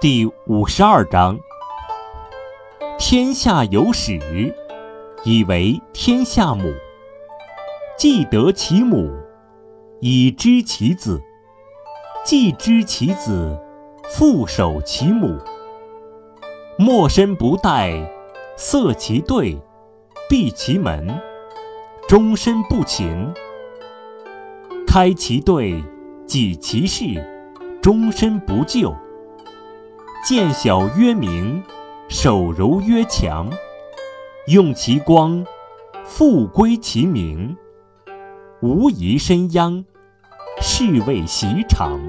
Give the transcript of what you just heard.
第五十二章：天下有始，以为天下母。既得其母，以知其子；既知其子，复守其母。莫身不殆，塞其兑，闭其门，终身不勤。开其兑，己其事，终身不救。见小曰明，手柔曰强。用其光，复归其明。无疑身殃，是谓习常。